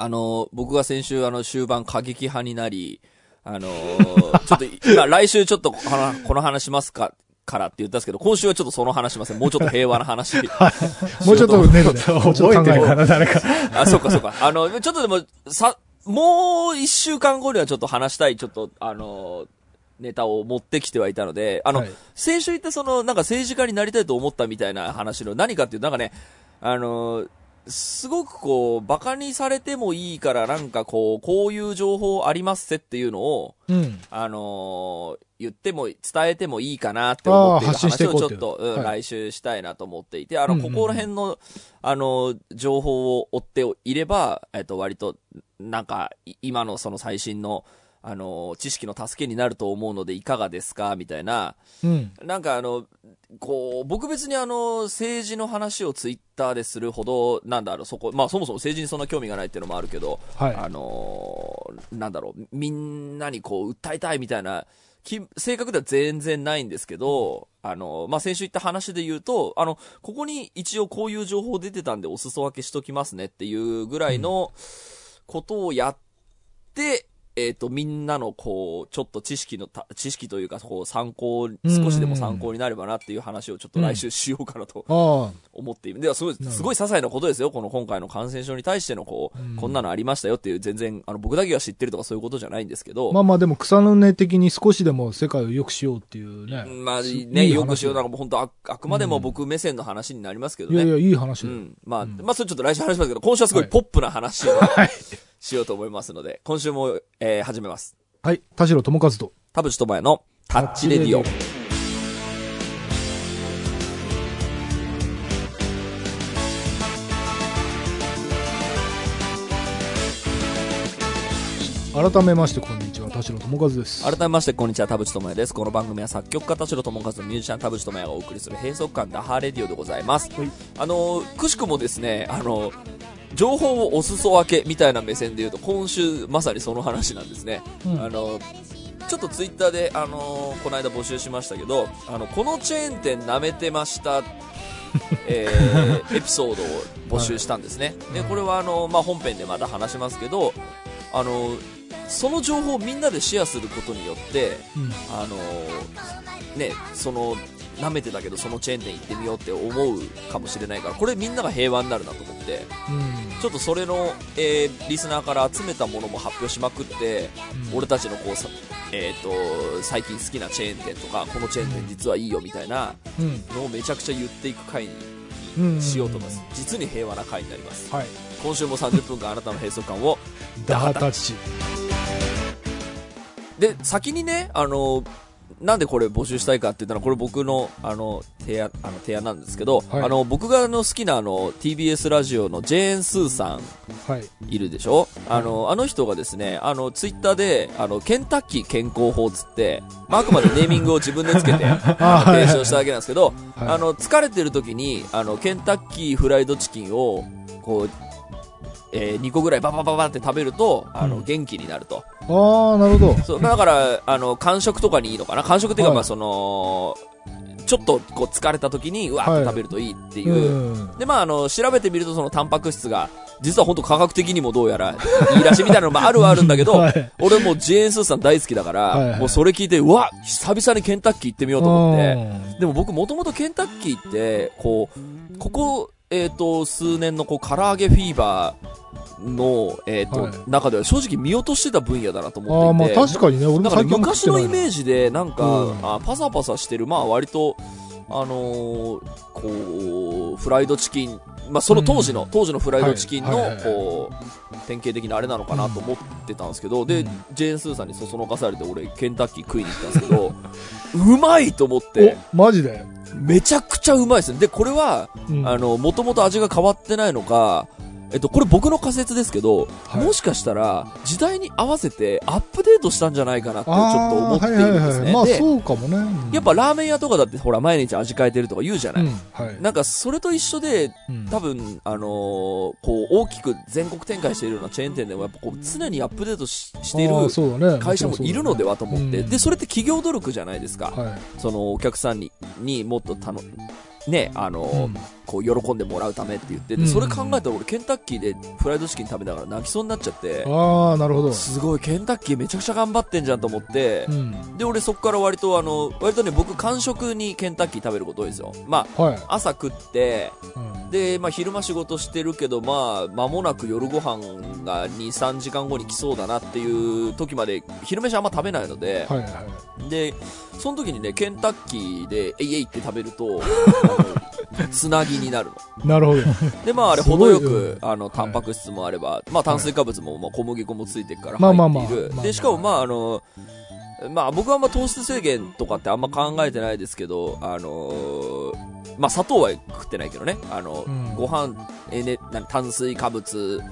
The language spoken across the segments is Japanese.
あの、僕が先週、あの、終盤過激派になり、あのー、ちょっと、今、来週ちょっとこの、この話しますか、からって言ったんですけど、今週はちょっとその話しません。もうちょっと平和な話。もうちょっとね、ちょっと考えから誰か。あ、そうかそうか。あの、ちょっとでも、さ、もう一週間後にはちょっと話したい、ちょっと、あの、ネタを持ってきてはいたので、あの、はい、先週言ったその、なんか政治家になりたいと思ったみたいな話の何かっていう、なんかね、あの、すごくこう、馬鹿にされてもいいから、なんかこう、こういう情報ありますせっていうのを、うん、あのー、言っても、伝えてもいいかなって思っている話をちょっと、うん、来週したいなと思っていて、あの、ここら辺の、あの、情報を追っていれば、えっと、割と、なんか、今のその最新の、あの、知識の助けになると思うのでいかがですか？みたいな、うん、なんかあの、こう、僕別にあの、政治の話をツイッターでするほど、なんだろう、そこ、まあそもそも政治にそんな興味がないっていうのもあるけど、はい、あの、なんだろう、みんなにこう、訴えたいみたいな、正確では全然ないんですけど、あの、まあ、先週言った話で言うと、あの、ここに一応こういう情報出てたんでお裾分けしときますねっていうぐらいのことをやって、えっ、ー、と、みんなのこう、ちょっと知識の知識というか、こう、参考、少しでも参考になればなっていう話をちょっと来週しようかなと思っている。では、すごい、すごい些細なことですよ。この今回の感染症に対してのこう、こんなのありましたよっていう、全然、あの、僕だけが知ってるとかそういうことじゃないんですけど。まあまあでも草の根的に少しでも世界を良くしようっていうね。まあね、良くしようなんかもう本当あ、あくまでも僕目線の話になりますけどね。いやいや、いい話だうん。まあ、まあそれちょっと来週話しますけど、今週はすごいポップな話を、はい、しようと思いますので、今週も、えー、始めます。はい。田代智和と。田淵智也のタッチレディオ。改めましてこんに田代智和です。改めましてこんにちは田淵智也です。この番組は作曲家田代智和のミュージシャン田淵智也がお送りする閉塞感ダハーレディオでございます、はい、あのくしくもですねあの情報をお裾分けみたいな目線で言うと、今週まさにその話なんですね。うん、あの、ちょっとツイッターで、あのー、この間募集しましたけど、あの、このチェーン店舐めてました、えー、エピソードを募集したんですね。で、これはあの、まあ、本編でまた話しますけど、あの、その情報をみんなでシェアすることによって、うん、あの、ね、その、舐めてたけどそのチェーン店行ってみようって思うかもしれないからこれみんなが平和になるなと思って、うん、ちょっとそれの、えー、リスナーから集めたものも発表しまくって、うん、俺たちのこうさ、えーと、最近好きなチェーン店とかこのチェーン店実はいいよみたいなのをめちゃくちゃ言っていく回にしようと思います、実に平和な回になります、はい、今週も30分間あなたの閉塞感を。ダハタッチ。で先にねあのなんでこれ募集したいかって言ったら、これ僕の、あの、提案、あの、提案なんですけど、はい、あの、僕があの、好きなあの、TBS ラジオのジェーン・スーさん、はい、いるでしょ？あの、あの人がですね、あの、ツイッターで、あの、ケンタッキー健康法つって、まあ、あくまでネーミングを自分でつけて、提唱しただけなんですけど、はい、あの、疲れてる時に、あの、ケンタッキーフライドチキンを、こう、えー、2個ぐらいババババって食べると、あの、元気になると。ああ、なるほど。そう、だから、あの、間食とかにいいのかな？間食っていうか、まあ、その、ちょっとこう疲れた時にうわーって食べるといいっていう、はい、でまああの調べてみるとそのタンパク質が実は本当科学的にもどうやらいいらしいみたいなのもあるはあるんだけど、はい、俺もジェーン・スーさん大好きだから、はいはい、もうそれ聞いてうわ久々にケンタッキー行ってみようと思って。でも僕もともとケンタッキーってこうここえっ、ー、と数年のこう唐揚げフィーバーの、えーと、はい、中では正直見落としてた分野だなと思っていて。あまあ確かにね俺も最近昔のイメージでなんか、うん、あパサパサしてるまあ割とあのー、こうフライドチキンまあ、その当時の、うん、当時のフライドチキンの、こう、典型的なあれなのかなと思ってたんですけど、うん、で、ジェーン・スーさんにそそのかされて、俺、ケンタッキー食いに行ったんですけど、うまいと思って。マジで？めちゃくちゃうまいですね。で、これは、うん、あの、もともと味が変わってないのか、えっと、これ僕の仮説ですけど、はい、もしかしたら、時代に合わせてアップデートしたんじゃないかなってちょっと思っているんですね。まあそうかもね、やっぱラーメン屋とかだってほら毎日味変えてるとか言うじゃない。うんはい、なんかそれと一緒で、多分、あのー、こう大きく全国展開しているようなチェーン店でもやっぱこう常にアップデートししている会社もいるのではと思って、で、それって企業努力じゃないですか。はい、そのお客さんににもっと頼ね、あの、うんこう喜んでもらうためって言って、でうんそれ考えたら俺ケンタッキーでフライドチキン食べながら泣きそうになっちゃって、ああ、なるほど。すごい、ケンタッキーめちゃくちゃ頑張ってんじゃんと思ってう、ん。で、俺そこから割とあの、割とね、僕間食にケンタッキー食べること多いんですよ。まあ、はい。朝食って、うんで、まあ昼間仕事してるけど、まあ、間もなく夜ご飯が2、3時間後に来そうだなっていう時まで、昼飯あんま食べないので、はいはい。で、その時にね、ケンタッキーで、えいえいって食べると、つなぎになるの。なるほど。で、まああれ、程よくう、あの、タンパク質もあれば、まあ炭水化物も、まあ小麦粉もついてるからまあまあ入っている。まあまあま。あ。で、しかもまああの、まあ僕はあんま糖質制限とかってあんま考えてないですけど、あのーまあ砂糖は食ってないけどね、あの、うん。ご飯、えね、な炭水化物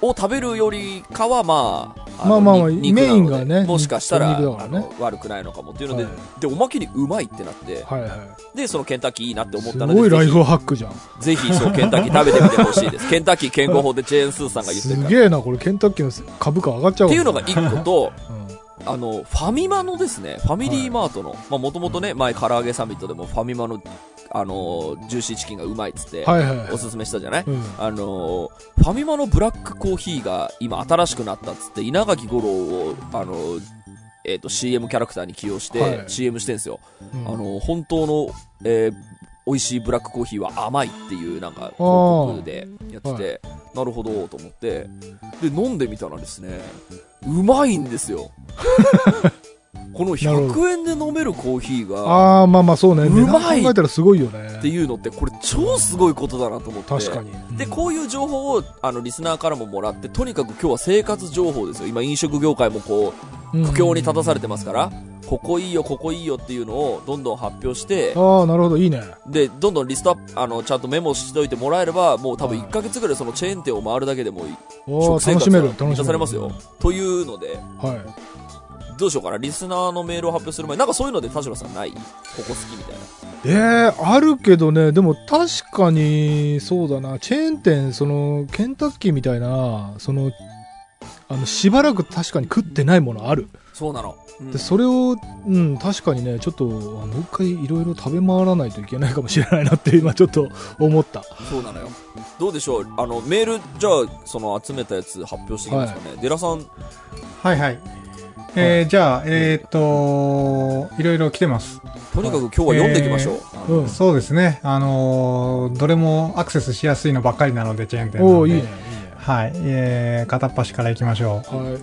を食べるよりかはまあ、のまあまあまあメインがねもしかしたら、ねあの悪くないのかもっていうので、はいで、おまけにうまいってなって、はいはい。で、そのケンタッキーいいなって思っすたので、ぜひごいライフハックじゃん。ぜひ、そう、ケンタッキー食べてみてほしいです。ケンタッキー健康法でジェーン・スーさんが言ってる。すげえな、これケンタッキーの株価上がっちゃうっていうのが一個と、うんあの、ファミマのですね、ファミリーマートの、まあもともとね、前唐揚げサミットでもファミマの、あの、ジューシーチキンがうまいっつって、はいはいはい。おすすめしたじゃない、うん。あの、ファミマのブラックコーヒーが今新しくなったっつって、稲垣吾郎を、あの、えっ、と、CM キャラクターに起用して、はい。CM してんすよ。うん。あの、本当の、えー美味しいブラックコーヒーは甘いっていうなんか広告でやってて、なるほどと思って、で、飲んでみたらですね、うまいんですよ。このなるほ100円で飲めるコーヒーが、ああ、まあまあそうね。うまい考えたらすごいよね。っていうのって、これ超すごいことだなと思って。確かに。で、こういう情報を、あの、リスナーからももらって、とにかく今日は生活情報ですよ。今飲食業界もこう、うん苦境に立たされてますから、ここいいよ、ここいいよっていうのをどんどん発表して、ああ、なるほど、いいね。で、どんどんリストアップ、あの、ちゃんとメモしといてもらえれば、もう多分はい1ヶ月ぐらいそのチェーン店を回るだけでも食生活楽しめる、が満。たされますよ。というので、はい。どうしようかな。リスナーのメールを発表する前に、なんかそういうので田代さんない？ここ好きみたいな。ええあるけどね、でも確かに、そうだな、チェーン店、その、ケンタッキーみたいな、その、あの、しばらく確かに食ってないものある。そうなの。うんで、それを、うん、確かにね、ちょっと、あもう一回いろいろ食べ回らないといけないかもしれないなって今ちょっと思った。そうなのよ。どうでしょう？あの、メール、じゃあ、その集めたやつ発表していきますかね。デラさん、はいはい。えー、じゃあ、えーっと、いろいろ来てます。とにかく今日は読んでいきましょう。あのうん。そうですね。あのーどれもアクセスしやすいのばっかりなので、チェーン店なので。おおいい。はい。えー、片っ端から行きましょう。はい。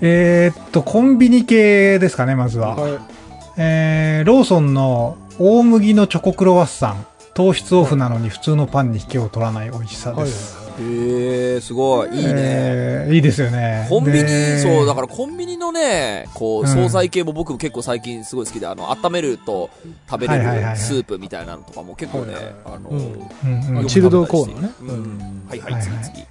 えーっと、コンビニ系ですかね、まずは。はい。えー、ローソンの大麦のチョコクロワッサン。糖質オフなのに普通のパンに引けを取らない美味しさはい。です。へえ、すごい。いいね。えーいいですよね。コンビニ、でそう、だからコンビニのね、こう、うん惣菜系も僕結構最近すごい好きで、あの、温めると食べれるスープみたいなのとかも結構ねはいはい、あの、うんうんチルドコーンのねうんはいはい、はいはい次次。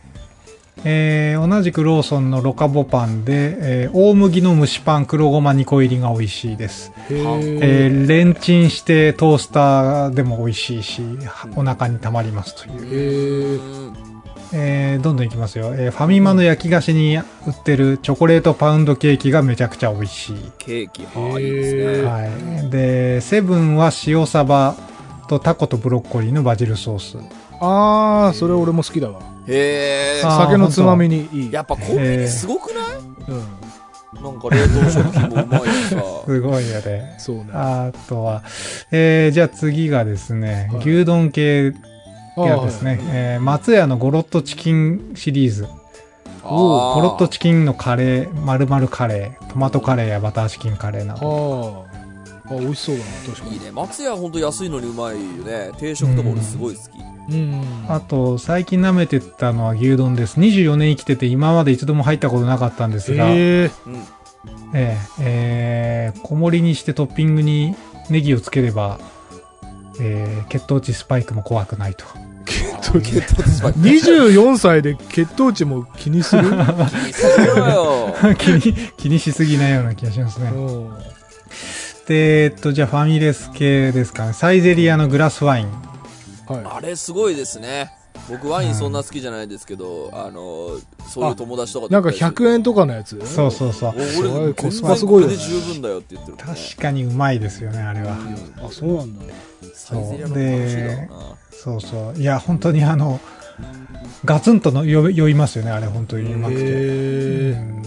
えー同じくローソンのロカボパンで、えー大麦の蒸しパン黒ごま2個入りが美味しいです。へええ。ーレンチンしてトースターでも美味しいし、はお腹にたまりますという。へえ。ーどんどんいきますよ。えーファミマの焼き菓子に売ってるチョコレートパウンドケーキがめちゃくちゃ美味しい。ケーキ、はい、いいですね。はい。で、セブンは塩サバとタコとブロッコリーのバジルソース。ああ、それ俺も好きだわ。へえ。酒のつまみにいい。やっぱコンビニすごくない？うん。なんか冷凍食品もうまいしさ。すごいよね。そうね。あとは、えーじゃあ次がですね、はい牛丼系あがですね、えー松屋のゴロッとチキンシリーズ。おゴロッとチキンのカレー、丸々カレー、トマトカレーやバターチキンカレーなあど。あ。あ、美味しそうだな、確かに。いいね。松屋ほんと安いのにうまいよね。定食とか俺すごい好き。うん。あと、最近舐めてたのは牛丼です。24年生きてて今まで一度も入ったことなかったんですが、えへえ。うん。ええー小盛りにしてトッピングにネギをつければ、えー血糖値スパイクも怖くないと。血糖値血糖値スパイク。24歳で血糖値も気にする？気にするよ。気に、気にしすぎないような気がしますね。うんで、えっと、じゃあファミレス系ですかね。サイゼリアのグラスワイン。はあれすごいですね。僕ワインそんな好きじゃないですけど、あの、そういう友達とかとなんか行ったりする100円とかのやつ？そうそうそう。おすご俺、いコスパすごい十分だよって言ってるね。確かにうまいですよね、あれは。あ、そうなんだ。サイゼリヤの楽しいだろうな。そうそう。いや、本当にあの、ガツンとの酔酔いますよね、あれ本当にうまくて。うへんで、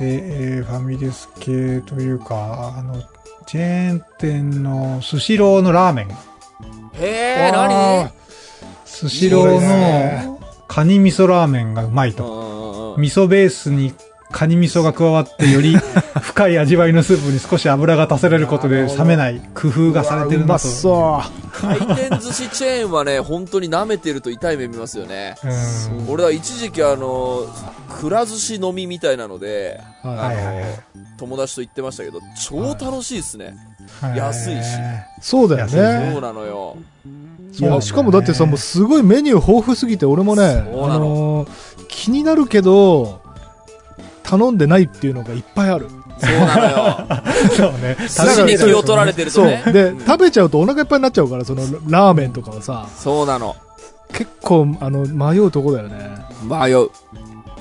えーファミレス系というか、あの、チェーン店のスシローのラーメン。へええ、何スシローのカニ味噌ラーメンがうまいと。うんうんうん味噌ベースにカニ味噌が加わってより 深い味わいのスープに少し油が足せられることで冷めない工夫がされてるうまなと。そ回転寿司チェーンはね、本当に舐めてると痛い目見ますよね。うん俺は一時期あの、くら寿司飲みみたいなので、う。はいはい。はいはい友達と行ってましたけど、超楽しいっすね。はい。安いしそうだよねそう。なのよ。いや、しかもだってさ、もうすごいメニュー豊富すぎて、俺もね、あの気になるけど、頼んでないっていうのがいっぱいある。そうなのよ。そうね。寿司に気を取られてるとね。そう。で、うん食べちゃうとお腹いっぱいになっちゃうから、そのラーメンとかはさ、そうなの。結構、あの、迷うとこだよね。迷う。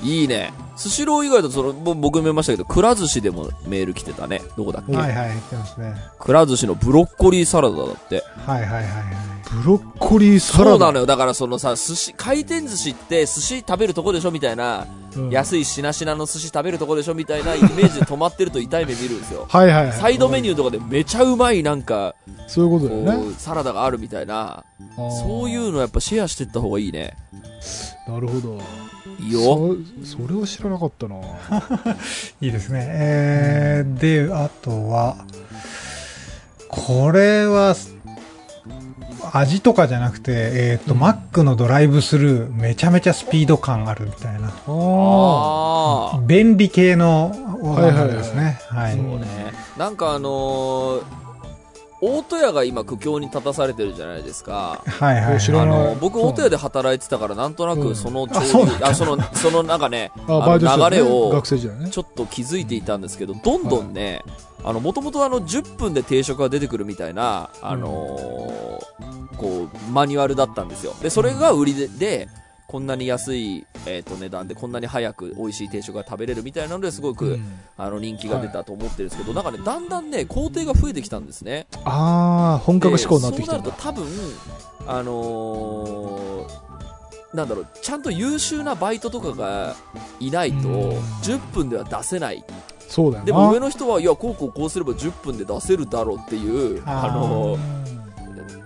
いいね。スシロー以外だと、その、ぼ僕見ましたけど、くら寿司でもメール来てたね。どこだっけ？はいはい、言ってますね。くら寿司のブロッコリーサラダだって。はいはいはいはい。ブロッコリーサラダ？そうなのよ。だからそのさ、寿司、回転寿司って寿司食べるとこでしょみたいな、うん安いしなしなの寿司食べるとこでしょみたいなイメージで止まってると痛い目見るんですよ。はいはいはい。サイドメニューとかでめちゃうまいなんか、そういうことだよね。サラダがあるみたいな、そういうのやっぱシェアしてった方がいいね。なるほど。いいよ。そそれは知らなかったな。いいですね。えー、で、あとは、これは、味とかじゃなくて、えっ、と、うんマックのドライブスルー、めちゃめちゃスピード感あるみたいな。あああ。便利系のオーダーですね。はいそうそうね。なんかあのー、大戸屋が今苦境に立たされてるじゃないですか。はいはい。あ知らないの、僕、大戸屋で働いてたから、なんとなうんくそのあそうなんあ、その、そのなんかね、あ。あ、あの流れを。ちょっと気づいていたんですけど、どんどんね、あの、もともとあの、10分で定食が出てくるみたいな、あのーこう、マニュアルだったんですよ。で、それが売りで、でこんなに安い、えっ、と、値段でこんなに早く美味しい定食が食べれるみたいなのですごく、うんあの、人気が出たと思ってるんですけど、なんかね、だんだんね、工程が増えてきたんですね。ああ、本格志向になってきたんだでそうなると。多分、あのーなんだろう、ちゃんと優秀なバイトとかがいないと、うん10分では出せない。そうだ。でも上の人は、いや、こうこうこうすれば10分で出せるだろうっていう、あのー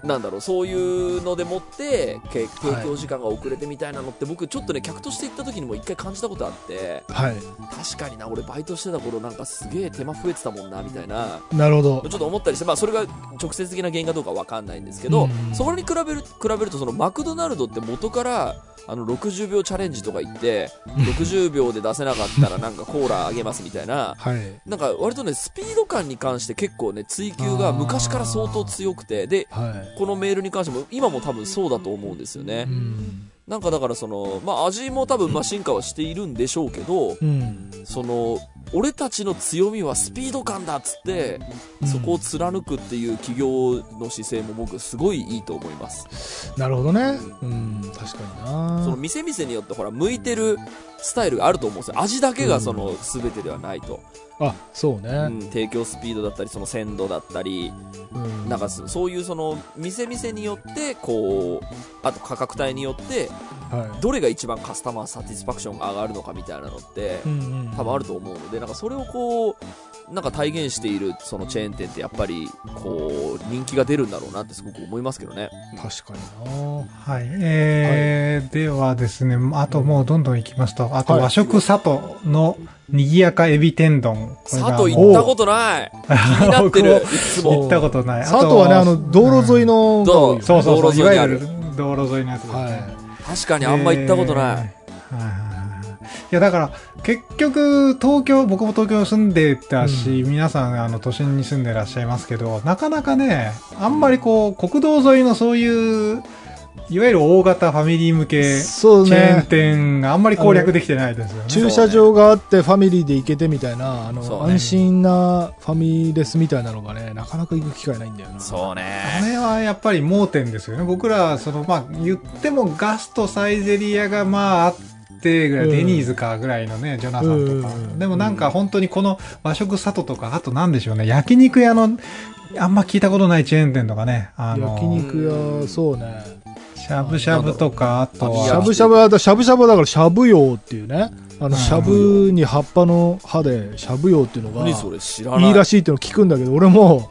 なんだろう、そういうのでもって、け提供時間が遅れてみたいなのって、僕ちょっとね、客として行った時にも一回感じたことあって、はい。確かにな、俺バイトしてた頃なんかすげえ手間増えてたもんな、みたいな。なるほど。ちょっと思ったりして、まあ、それが直接的な原因かどうかわかんないんですけど、うんそこに比べる、比べると、そのマクドナルドって元から、あの、60秒チャレンジとか言って、60秒で出せなかったらなんかコーラあげますみたいな、はい。なんか割とね、スピード感に関して結構ね、追求が昔から相当強くて、で、はい。このメールに関しても、今も多分そうだと思うんですよねう。ん。なんかだからその、まあ味も多分まあ進化はしているんでしょうけど、うん。その、俺たちの強みはスピード感だっつって、そこを貫くっていう企業の姿勢も僕すごいいいと思います。なるほどね。うん。確かにな。その店々によってほら、向いてるスタイルがあると思うんですよ。味だけがその全てではないと。あ、そううね。ん、提供スピードだったり、その鮮度だったり、うんなんかそそういうその店々によって、こう、あと価格帯によって、はどれが一番カスタマーサティスファクションが上がるのかみたいなのってい。、うんうん。多分あると思うので、なんかそれをこう、なんか体現しているそのチェーン店ってやっぱり、こう、人気が出るんだろうなってすごく思いますけどね。確かにな。はい。えーではですね、あともうどんどんいきますと、あとはい和食佐藤の賑やかエビ天丼。佐藤行ったことない気になってる、いつも。行ったことない。佐藤はね、あの、道路沿いの、どうそうそうそう、道路沿いわゆる道路沿いのやつですね。は確かにあんま行ったことない。えーはいはいや、だから、結局、東京、僕も東京住んでたし、皆さん、あの、都心に住んでらっしゃいますけど、なかなかね、あんまりこう、国道沿いのそういう、いわゆる大型ファミリー向けチそうェーンね。店があんまり攻略できてないですよね。駐車場があってファミリーで行けてみたいな、あの、ね安心なファミレスみたいなのがね、なかなか行く機会ないんだよな。そうあね。れはやっぱり盲点ですよね。僕ら、その、まあ、言ってもガストサイゼリアがまああってぐらい、うんデニーズかぐらいのね、ジョナサンとか。うんでもなんか本当にこの和食里とか、あとなんでしょうね、焼肉屋の、あんま聞いたことないチェーン店とかね、あの、焼肉屋、そうね。しゃぶしゃぶとか、あとは、しゃぶしゃぶは、しゃぶしゃぶはだからしゃぶ用っていうね。あの、しゃぶに葉っぱの葉でしゃぶ用っていうのが、い。いいらしいっていうのを聞くんだけど、俺も、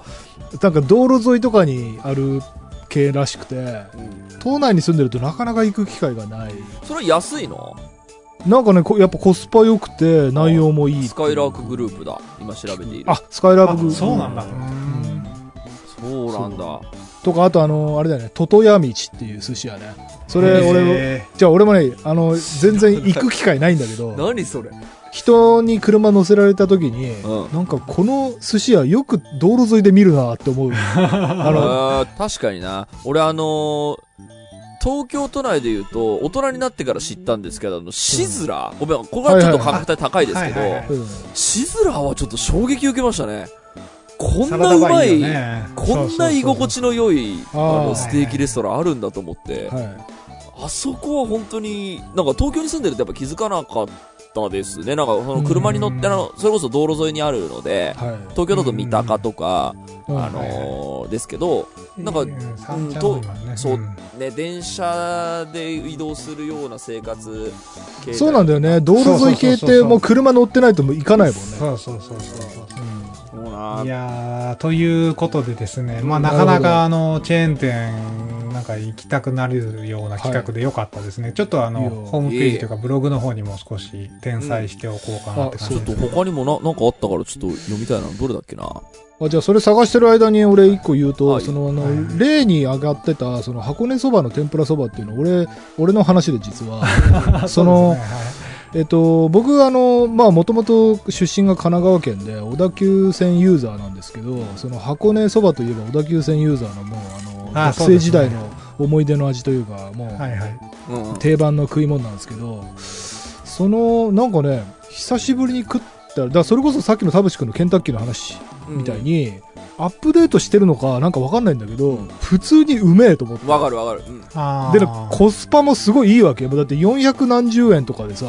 なんか道路沿いとかにある系らしくて、うん島内に住んでるとなかなか行く機会がない。それは安いの？なんかね、こやっぱコスパ良くて、内容もいい。スカイラークグループだ。今調べている。あ、スカイラあブそうなんだ。そうなんだ。とか、あとあの、あれだよね、トトヤ道っていう寿司屋ね。それ、俺、へじゃあ俺もね、あの、全然 行く機会ないんだけど、何それ？人に車乗せられた時に、うんなんかこの寿司屋よく道路沿いで見るなって思う。あの、確かにな。俺あのー東京都内で言うと、大人になってから知ったんですけど、あの、シズラー、ごめん、ここはちょっと価格帯高いですけど、シズラーはちょっと衝撃受けましたね。こんサなうまいね。こんな居心地の良い、あの、ステーキレストランあるんだと思って、はい。あそこは本当に、なんか東京に住んでるとやっぱ気づかなかったですね。なんかその車に乗って、あの、それこそ道路沿いにあるので、はい。東京だと三鷹とか、うん。あのーですけど、なんかうん三茶多いもん。ねそうんね、電車で移動するような生活そうなんだよね。道路沿い系ってもう車乗ってないともう行かないもんね。そうそうそうそうな。いやーということでですね、まあ、なかなかあのチェーン店なんか行きたくなるような企画でよかったですね、ちょっとあのホームページというかブログの方にも少し転載しておこうかなって感ちょっとじです、他にもな、なんかあったからちょっと読みたいな。どれだっけな？あじゃあそれ探してる間に俺一個言うと、はい。そのあの、はい。例に上がってたその箱根そばの天ぷらそばっていうの俺俺の話で実は。そのえっと僕あのまあもともと出身が神奈川県で小田急線ユーザーなんですけどその箱根そばといえば小田急線ユーザーのもうあのあ学生時代の思い出の味というかもう。定番の食い物なんですけどそのなんかね久しぶりに食ったらだそれこそさっきの田淵君のケンタッキーの話みたいに、アップデートしてるのかなんかわかんないんだけど、普通にうめえと思って。わかるわかる。うん。あーで、コスパもすごいいいわけよ。だって400何十円とかでさ、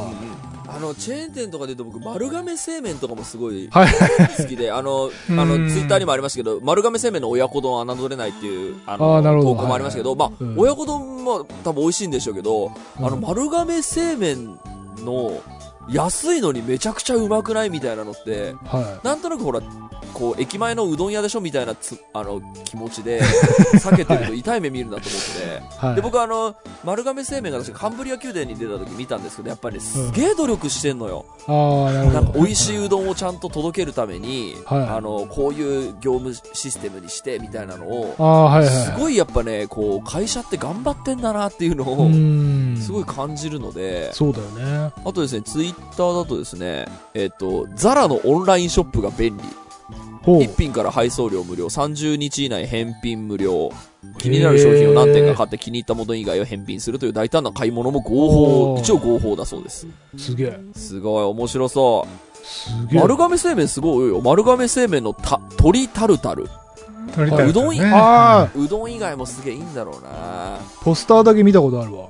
あの、チェーン店とかで言うと僕、丸亀製麺とかもすごいはい好きで、あの、あの、うんツイッターにもありましたけど、丸亀製麺の親子丼侮れないっていう、ああーなるの、ほど投稿もありましたけど、まあうん、親子丼も多分美味しいんでしょうけど、あの、うん丸亀製麺の安いのにめちゃくちゃうまくないみたいなのって、はなんとなくほら、こう、駅前のうどん屋でしょみたいなつ、あの、気持ちで、避けてると痛い目見るなと思って。い。はい。で、僕あの、丸亀製麺が確かカンブリア宮殿に出た時見たんですけど、やっぱりね、すげえ努力してんのよ。ああ、なんか美味しいうどんをちゃんと届けるために、はいあの、こういう業務システムにして、みたいなのを、はいはい。すごいやっぱね、こう、会社って頑張ってんだなっていうのうを、ん。すごい感じるので、そうだよね。あとですね、ツイッターだとですね、えっ、と、ザラのオンラインショップが便利。ほう。1品から配送料無料、30日以内返品無料。気になる商品を何点か買って気に入ったもの以外を返品するという大胆な買い物も合法、一応合法だそうです。すげえ。すごい面白そう。すげえ。丸亀製麺すごいよ。丸亀製麺のた鶏タルタル。取りたいですよねうどんうどん以外もすげえいいんだろうなポスターだけ見たことあるわ。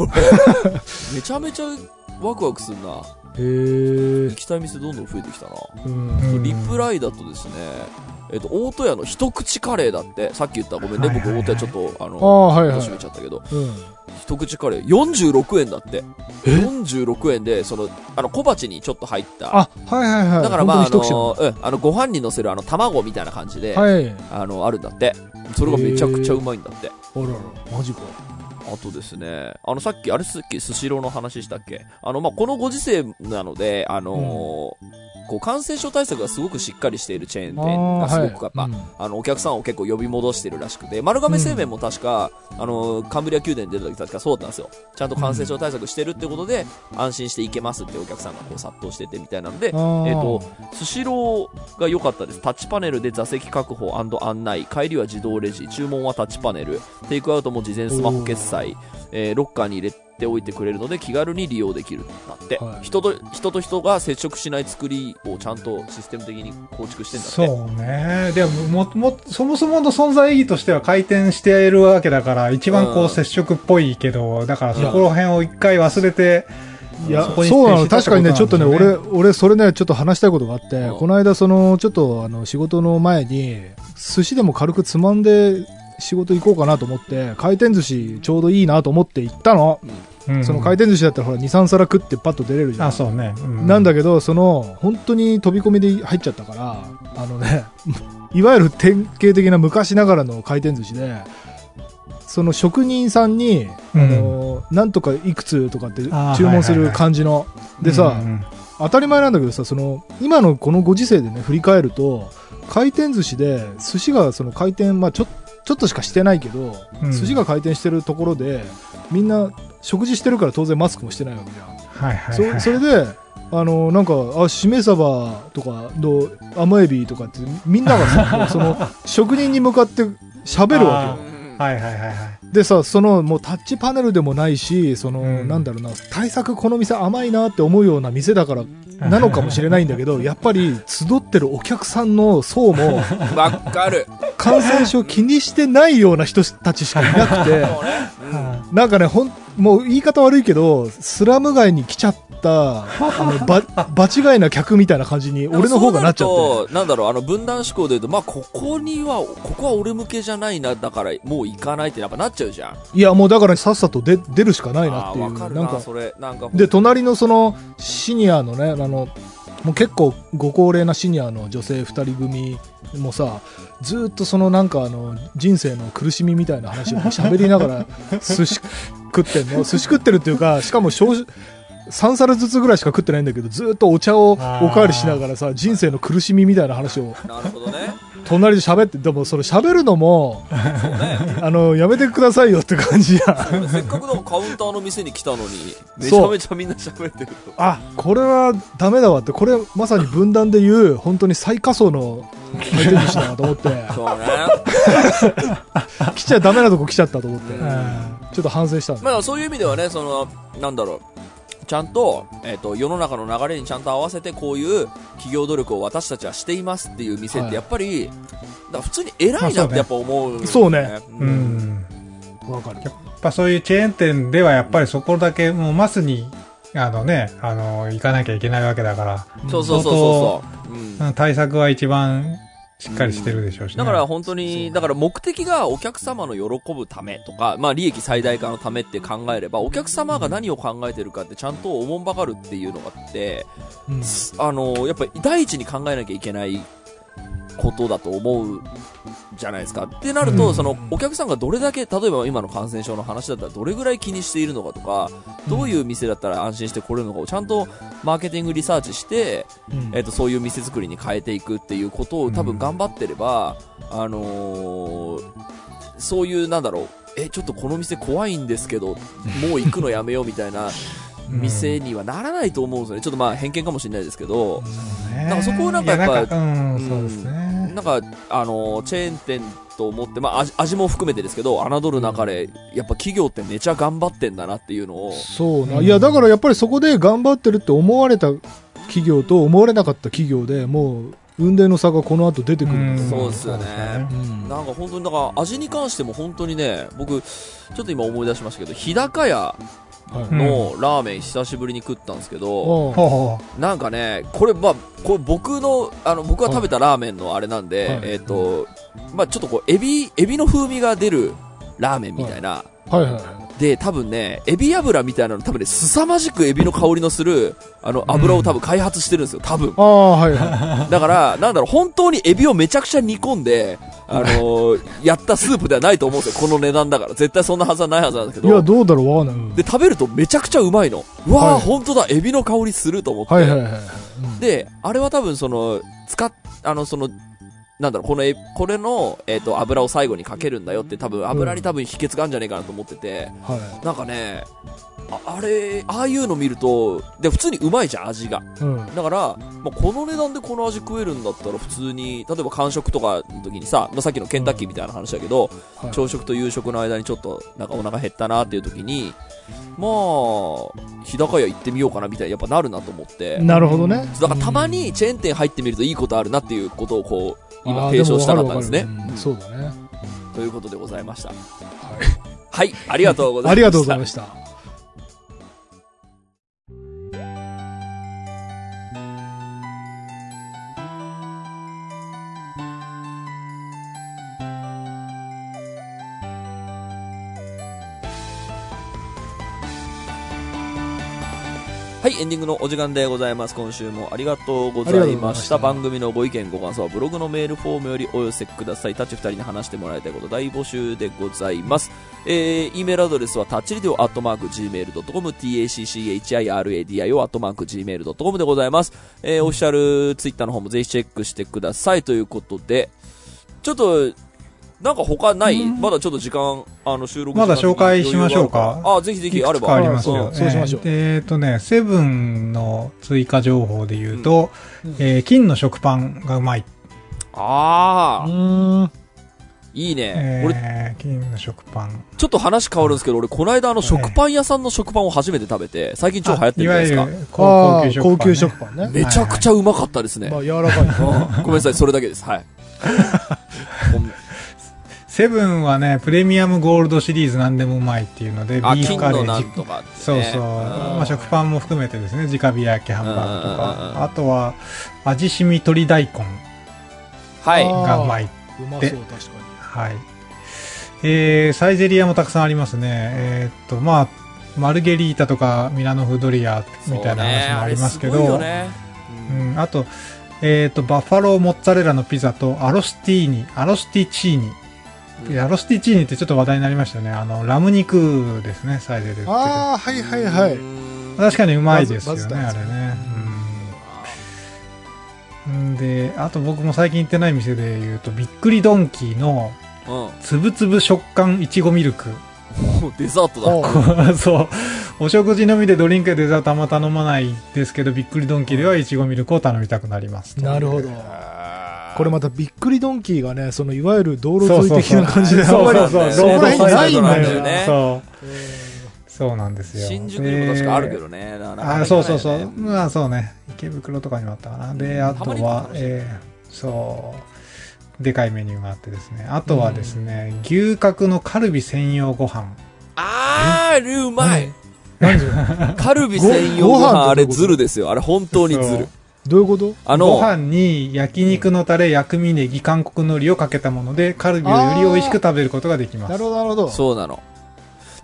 めちゃめちゃワクワクすんな。へえ行。きたい店どんどん増えてきたな。リプライだとですね、えっ、と、大戸屋の一口カレーだって、さっき言ったごめんね、僕はいはいはい大戸屋ちょっと、ああの、あ、はいはい。閉めちゃったけど、うん。一口カレー46円だって。え？46円で、その、あの、小鉢にちょっと入った。あ、はいはいはい。だからまあ、あの、うん、あの、ご飯に乗せるあの、卵みたいな感じで、口はい。あの、あるんだって。それがめちゃくちゃうまいんだって。あらら、マジか。あとですね、あの、さっき、あれさっきスシローの話したっけ？あの、まあ、このご時世なので、あのーこう感染症対策がすごくしっかりしているチェーン店がすごくやっぱ、あ,、はい。のお客さんを結構呼び戻してるらしくて丸亀製麺も確か、あのカンブリア宮殿に出た時確かそうだったんですよ。ちゃんと感染症対策してるってことで、安心して行けますってお客さんがこう殺到しててみたいなので、えっ、ーと、スシローが良かったです。タッチパネルで座席確保案内、帰りは自動レジ、注文はタッチパネル、テイクアウトも事前スマホ決済、えーロッカーに入れておいてくれるので気軽に利用できるんだって、はい人と人と人が接触しない作りをちゃんとシステム的に構築してんだって。そうね。でも、も、も、そもそもの存在意義としては回転しているわけだから、一番こうんう接触っぽいけど、だからそこら辺を一回忘れて、いや、そうなの。確かにね、ちょっとね、俺俺、それね、ちょっと話したいことがあって、うんこの間、その、ちょっと、あの、仕事の前に、寿司でも軽くつまんで、仕事行こうかなと思って、回転寿司ちょうどいいなと思って行ったの。うんその回転寿司だったら、ほら、2、3皿食ってパッと出れるじゃん。あ、そうね。うなんだけど、その、本当に飛び込みで入っちゃったから、あのね、いわゆる典型的な昔ながらの回転寿司で、その職人さんに、うんあの、なんとかいくつとかって注文する感じの。でさ、うんうん当たり前なんだけどさ、その、今のこのご時世でね、振り返ると、回転寿司で、寿司がその回転、まあちょ、ちょっとしかしてないけど、うん寿司が回転してるところで、みんな食事してるから当然マスクもしてないわけじゃん。はいはいはい。そそれで、あの、なんか、あ、しめ鯖とか、どう、甘エビとかって、みんながさ、その、職人に向かって喋るわけよ。うんはいはいはいはい。でさ、その、もうタッチパネルでもないし、その、うんなんだろうな、対策この店甘いなって思うような店だから、なのかもしれないんだけど、やっぱり、集ってるお客さんの層も、わかる。感染症気にしてないような人たちしかいなくて、そうんはなんかね、ほん、もう言い方悪いけど、スラム街に来ちゃった、あの、ば、場違いな客みたいな感じに、俺の方がなっちゃって。なんだろう、あの、分断思考で言うと、まあ、ここには、ここは俺向けじゃないな、だから、もう行かないってやっぱなっちゃうじゃん。いや、もうだからさっさと出、出るしかないなっていう。わかるな、なんか、それ。なんか、で、隣のその、シニアのね、あの、もう結構ご高齢なシニアの女性二人組もさ、ずーっとそのなんかあの、人生の苦しみみたいな話を喋りながら、寿司食ってんの。寿司食ってるっていうか、しかも少々、3皿ずつぐらいしか食ってないんだけど、ずーっとお茶をおかわりしながらさ、人生の苦しみみたいな話を。なるほどね。隣で喋って、でもそれ喋るのも。あの、やめてくださいよって感じやん。せっかくでもカウンターの店に来たのに、めちゃめちゃみんな喋ってると。あ、これはダメだわって、これまさに分断で言う、本当に最下層の回転寿司だなと思って、そうね。来ちゃダメなとこ来ちゃったと思って、うんちょっと反省した。まあそういう意味ではね、その、なんだろう。ちゃんと、えっ、と、世の中の流れにちゃんと合わせて、こういう企業努力を私たちはしていますっていう店っはいて、やっぱり、だから普通に偉いなってやっぱ思う、そうねう。ん。わかる。やっぱそういうチェーン店ではやっぱりそこだけもうマスに、あのね、あの、行かなきゃいけないわけだから、そうそうそうそうそう。うんうん対策は一番しっかりしてるでしょうしね。だから本当に、だから目的がお客様の喜ぶためとか、まあ利益最大化のためって考えれば、お客様が何を考えてるかってちゃんとおもんばかるっていうのがあって、うんあの、やっぱり第一に考えなきゃいけないことだと思うじゃないですか。ってなると、うん。そのお客さんがどれだけ、例えば今の感染症の話だったらどれぐらい気にしているのかとか、どういう店だったら安心して来れるのかをちゃんとマーケティングリサーチして、うん。えっとそういう店作りに変えていくっていうことを多分頑張ってれば、あのーそういうなんだろう。えちょっとこの店怖いんですけどもう行くのやめようみたいなうん店にはならないと思うんですよね。ちょっとまあ偏見かもしれないですけど、ねなんかそこをなんかやっぱいなんね。なんかあのーチェーン店と思って、まあ、味味も含めてですけど侮るなかれやっぱ企業ってめちゃ頑張ってんだなっていうのを。そうな。うん。いや、だからやっぱりそこで頑張ってるって思われた企業と思われなかった企業でもう、運命の差がこの後出てくるそうですよね。うん。なんか本当にだから味に関しても本当にね僕ちょっと今思い出しましたけど日高屋はいのラーメン久しぶりに食ったんですけど、なんかねこれまあこれ僕のあの僕が食べたラーメンのあれなんで、はい。えっ、とまあちょっとこうエビエビの風味が出るラーメンみたいな、はいはいはい。で、多分ね、エビ油みたいなの多分ね、凄まじくエビの香りのする、あの、油を多分開発してるんですよ、多分。ああ、はいは だから、なんだろう、本当にエビをめちゃくちゃ煮込んで、あのー やったスープではないと思うんですよ、この値段だから。絶対そんなはずはないはずなんですけい。いや、ど。どうだろうわかんないうん。で、食べるとめちゃくちゃうまいの。うわー、はい本当だ、エビの香りすると思って。はいはいはいはい。うんで、あれは多分その、使っ、あの、その、なんだろう、このエ、これの、えっ、と、油を最後にかけるんだよって多分、油に多分秘訣があるんじゃないかなと思ってて、はなんかね、ああれ、ああいうの見ると、で、普通にうまいじゃん、味が。い。うん。だから、まあ、この値段でこの味食えるんだったら普通に、例えば間食とかの時にさ、まあ、さっきのケンタッキーみたいな話だけど、はい朝食と夕食の間にちょっとなんかお腹減ったなっていう時に、まあ、日高屋行ってみようかなみたいにやっぱなるなと思って、なるほどね。だからたまにチェーン店入ってみるといいことあるなっていうことをこう、あ今ー提唱したかったんですね。うんそうだね。ということでございました。ははい、ありがとうございました。い。ありがとうございました。エンディングのお時間でございます。今週もありがとうございうまし。ございましたた番組のご意見、ご感想はブログのメールフォームよりお寄せください。タッチ二人に話してもらいたいこと大募集でございます。えー、E メールアドレスはタッチリディオアットマーク Gmail.com、tacchiradio アットマーク Gmail.com でございます。えー、オフィシャルツイッターの方もぜひチェックしてくださいということで、ちょっと、なんか他ない、まだちょっと時間、あの、収録まだ紹介しましょうか？あ、ぜひぜひ、あれば。ありますよ。そうしましょうえーえーとね、セブンの追加情報で言うと、うんえー金の食パンがうまい。ああ、うーん。いいね。俺、えー金の食パン。ちょっと話変わるんですけど、俺、この間、あの、食パン屋さんの食パンを初めて食べて、最近超流行ってるじゃないですか。あいわゆる高級食パン、ね。高級食パンね。めちゃくちゃうまかったですね。まあ、柔らかい ごめんなさい、それだけです。はい。セブンはね、プレミアムゴールドシリーズ何でもうまいっていうので、ビあ、ーフカレーね。そうそう。んまあ、食パンも含めてですね、直火焼きハンバーグとうんうんうんうんか。あとは、味しみ鶏大根がうまい。うまそう、確かに。はい。えー、サイゼリアもたくさんありますね。えーっと、まあ、マルゲリータとかミラノフードリアみたいな話もありますけど、ねあれすごいよねうん、あと、えーっと、バッファローモッツァレラのピザとアロスティーニ、アロスティチーニ。うんアロスティチーニってちょっと話題になりましたよね。あの、ラム肉ですね、サイゼで売ってる。ああ、はいはいはい。うん確かにうまいですよね、あれね。うん。んで、あと僕も最近行ってない店で言うと、びっくりドンキーのうん。つぶつぶ食感いちごミルク。もうデザートだ。そう。お食事のみでドリンクやデザートあんま頼まないですけど、びっくりドンキーではいちごミルクを頼みたくなります。なるほど。これまたびっくりドンキーがね、そのいわゆる道路沿い的な感じで、あそんまりうそうそう。そこら辺ないんだよねそう。そうなんですよ。新宿にも確かあるけどね。あ、そうそうそうまあそうね。池袋とかにもあったかな。で、あとはえーそう。でかいメニューがあってですね。あとはですね、牛角のカルビ専用ご飯。あー、うまい。カルビ専用ご飯あれズルですよ。あれ本当にズル。どういうこと？あの、ご飯に焼肉のタレ、薬味ネギ、韓国海苔をかけたもので、カルビをより美味しく食べることができます。なるほど、なるほど。そうなの。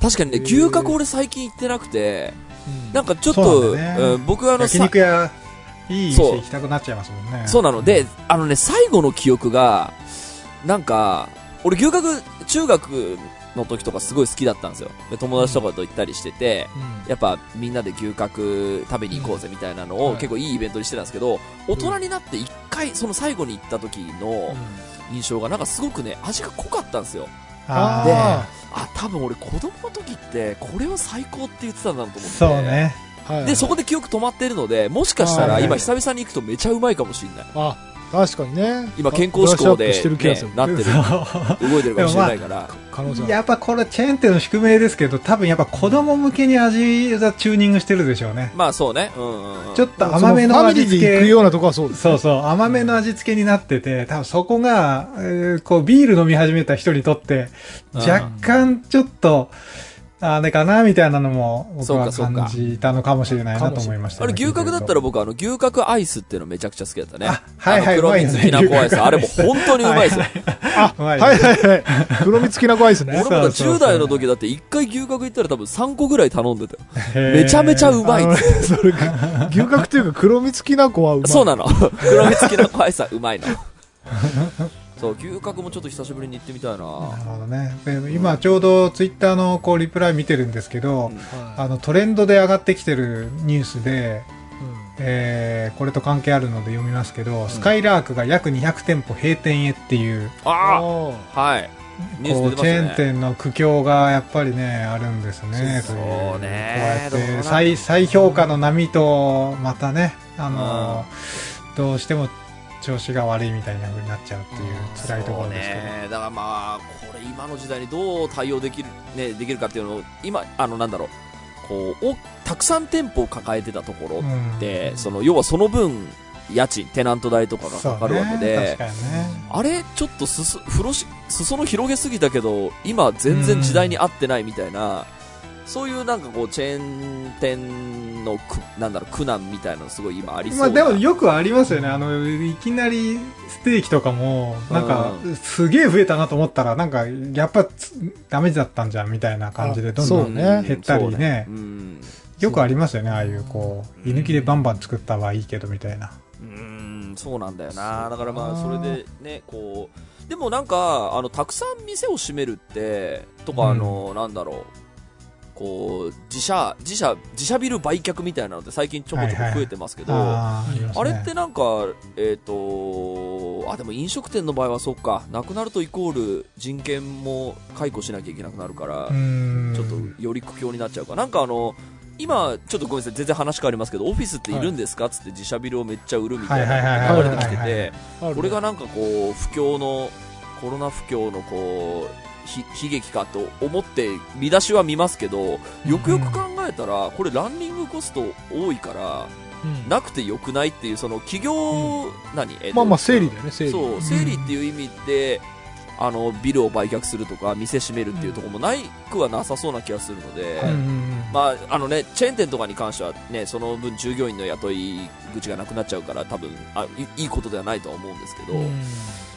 確かにね、牛角俺最近行ってなくて、うんなんかちょっそと、うなんだよねうん僕はあの、焼さ肉屋、いいそう店行きたくなっちゃいますもんね。そうなので、あのね、最後の記憶が、なんか、俺牛角、中学の時とかすごい好きだったんですよ。で友達とかと行ったりしてて、うんやっぱみんなで牛角食べに行こうぜみたいなのをはい結構いいイベントにしてたんですけど、大人になって一回、その最後に行った時の印象がなんかすごくね、味が濃かったんですよ。であ多分俺子供の時ってこれを最高って言ってたんだなと思って。そうね。はいで、そこで記憶止まってるので、もしかしたらはい今久々に行くとめちゃうまいかもしれない。あ、確かにね。今健康志向で、ブラッシュアップしてる気がするね、なってる、動いてるかもしれないから。可能性あるやっぱこれチェーン店の宿命ですけど、多分やっぱ子供向けに味がチューニングしてるでしょうね。まあそうね。うんうんうん。ちょっと甘めの味付け。ようなとこはそうです。そうそう、甘めの味付けになってて、多分そこが、えーこうビール飲み始めた人にとって、うん若干ちょっと、あれかなみたいなのも僕はそうかそうか感じたのかもしれないなと思いました。あれ牛角だったらら僕あの牛角アイスっていうのめちゃくちゃ好きだったね。あはいはい黒蜜きなこアイス。あれも本当にうまいですよ。あ、うまはいはい いはい。黒蜜きなこアイスね。俺まだそうそうそう10代の時だって1回牛角行ったら多分3個ぐらい頼んでたよ。めちゃめちゃうまいそれが、牛角っていうか黒蜜きなこはうまい。そうなの。黒蜜きなこアイスはうまいの。そう、牛角もちょっと久しぶりに行ってみたいな。なるほどね。で今ちょうどツイッターのこうリプライ見てるんですけど、うんはいあのトレンドで上がってきてるニュースで、うんえーこれと関係あるので読みますけど、スカイラークが約200店舗閉店へっていう、あああはい。こうチェーン。店の苦境がやっぱりね、あるんですね。そうこうやって再再評価の波と、またね、あのどうしても調子が悪いみたいな風になっちゃうっていう辛いところですけど。ね。だからまあ、これ今の時代にどう対応できる、ね、できるかっていうのを、今、あの、なんだろう、こう、おたくさん店舗を抱えてたところうんって、その、要はその分、家賃、テナント代とかがかかるわけでね、ね。あれ、ちょっとすす、風呂し、裾野広げすぎたけど、今全然時代に合ってないみたいな、そういうなんかこう、チェーン店のく、なんだろう、苦難みたいなのすごい今ありそうまあな。でもよくありますよね。あの、いきなりステーキとかも、なんかう、すげえ増えたなと思ったら、なんか、やっぱつダメだったんじゃんみたいな感じで、どんどんね減ったりそうねう。ん。よくありますよね、ああいう、こう、居抜きでバンバン作ったはいいけどみたいな。うん、そうなんだよな。だからまあ、それでね、こう、でもなんか、あの、たくさん店を閉めるって、とか、うんあの、なんだろう、こう、自社、自社、自社ビル売却みたいなのって最近ちょこちょこ増えてますけど、あーありますね。あれってなんか、えっ、と、あ、でも飲食店の場合はそっか、なくなるとイコール人権も解雇しなきゃいけなくなるから、ちょっとより苦境になっちゃうか。なんかあの、今、ちょっとごめんなさい、全然話変わりますけど、オフィスっているんですか？っつって自社ビルをめっちゃ売るみたいな流れてきてはいはいて、これがなんかこう、不況の、コロナ不況のこう、ひ悲劇かと思って見出しは見ますけど、よくよく考えたら、これランニングコスト多いから、うん。なくてよくないっていう、その企業、何、えっとまあまあ、整理だよね、整理。そう、整理っていう意味で、あの、ビルを売却するとか、店閉めるっていうところもないくはなさそうな気がするので、うんうんうん。まあ、あのね、チェーン店とかに関してはね、その分従業員の雇い口がなくなっちゃうから、多分、あいいいことではないとは思うんですけど、うん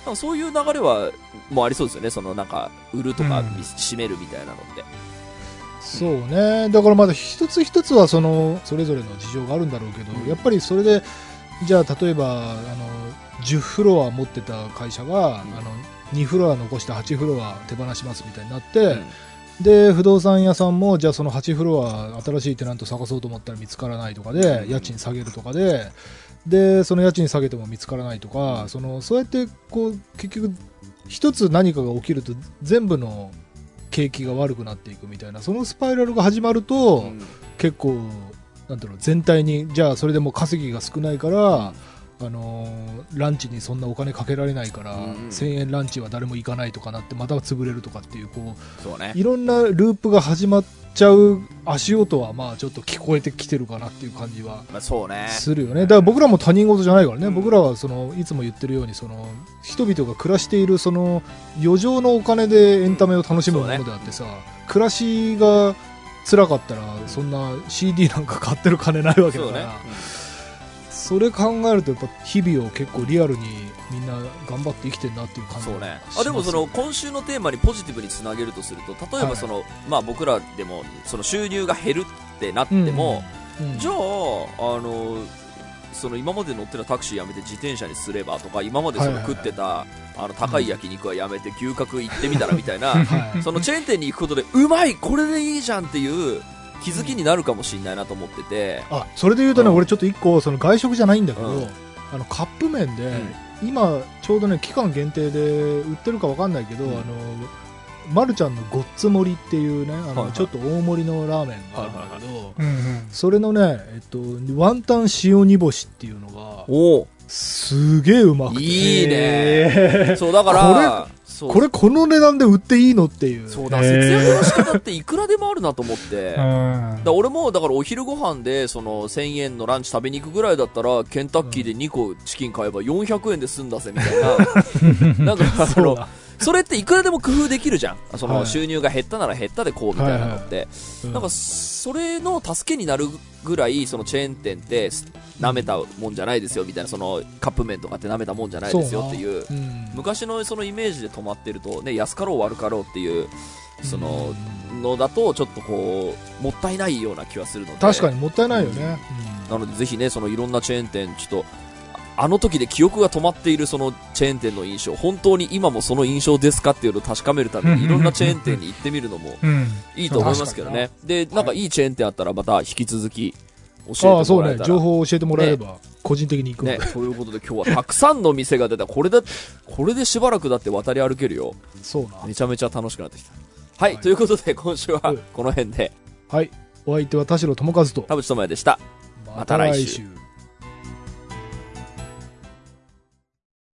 なんかそういう流れは、もうありそうですよね、そのなんか、売るとか、うん。閉めるみたいなのって。そうね。だからまだ一つ一つはその、それぞれの事情があるんだろうけど、うん。やっぱりそれで、じゃあ例えば、あの、10フロア持ってた会社が、うん。あの、2フロア残して8フロア手放しますみたいになって、うん。で、不動産屋さんも、じゃあその8フロア、新しいテナント探そうと思ったら見つからないとかで、うん。家賃下げるとかで、で、その家賃下げても見つからないとか、その、そうやって、こう、結局、一つ何かが起きると、全部の景気が悪くなっていくみたいな、そのスパイラルが始まると、うん結構、なんていうの、全体に、じゃあそれでもう稼ぎが少ないから、あのーランチにそんなお金かけられないから、うん1000円ランチは誰も行かないとかなって、また潰れるとかっていう、こう、ね。いろんなループが始まっちゃう足音は、まあちょっと聞こえてきてるかなっていう感じは。するよね。だから僕らも他人事じゃないからね、うん僕らはその、いつも言ってるように、その、人々が暮らしているその、余剰のお金でエンタメを楽しむものであってさ、暮らしが辛かったら、そんな CD なんか買ってる金ないわけだから、。それ考えるとやっぱ日々を結構リアルにみんな頑張って生きてんなっていう感じがそうね。しますあ、でもその、今週のテーマにポジティブにつなげるとすると、例えばその、まあ僕らでも、その収入が減るってなっても、うんじゃあ、あの、その今まで乗ってたタクシーやめて自転車にすればとか、今までそのはいはいはい。食ってた、あの、高い焼肉はやめて牛角行ってみたらみたいな、はい。そのチェーン店に行くことで、うまいこれでいいじゃんっていう気づきになるかもしれないなと思ってて、あそれで言うとね、うん。俺ちょっと一個その外食じゃないんだけど、うん。あのカップ麺で、ん。今ちょうどね期間限定で売ってるかわかんないけど、うん。あのまるちゃんのごっつ盛りっていうねあの、はいはい。ちょっと大盛りのラーメンがあるんだけど、うんうん。それのね、えっと、ワンタン塩煮干しっていうのがお。おすげえうまくて。いいね。え そう、だから、そうこれこの値段で売っていいのっていう。そうだ、節約の仕方っていくらでもあるなと思って。ー。だ俺もだからお昼ご飯でその1000円のランチ食べに行くぐらいだったらケンタッキーで2個チキン買えば400円で済んだぜみたいな。なんかあのそれっていくらでも工夫できるじゃん。そはいの収入が減ったなら減ったでこうみたいなのって。うんなんか、それの助けになるぐらい、そのチェーン店って、舐めたもんじゃないですよみたいな、そのカップ麺とかって舐めたもんじゃないですよっていう、昔のそのイメージで止まってると、ね、安かろう悪かろうっていう、その、のだと、ちょっとこう、もったいないような気はするので。確かにもったいないよね。なのでぜひね、そのいろんなチェーン店、ちょっと、あの時で記憶が止まっているそのチェーン店の印象、本当に今もその印象ですかっていうのを確かめるために、いろんなチェーン店に行ってみるのもうん。いいと思いますけどね。で、なんかいいチェーン店あったらまた引き続きあ教えあ、そうね。てもらえたら。情報を教えてもらえれば、個人的に行く。ね、ということで今日はたくさんの店が出た。これだ、これでしばらくだって渡り歩けるよ。そうな。めちゃめちゃ楽しくなってきた。はい、はいということで今週はうんこの辺で、はい。お相手は田代智和と。田淵智也でした。また来週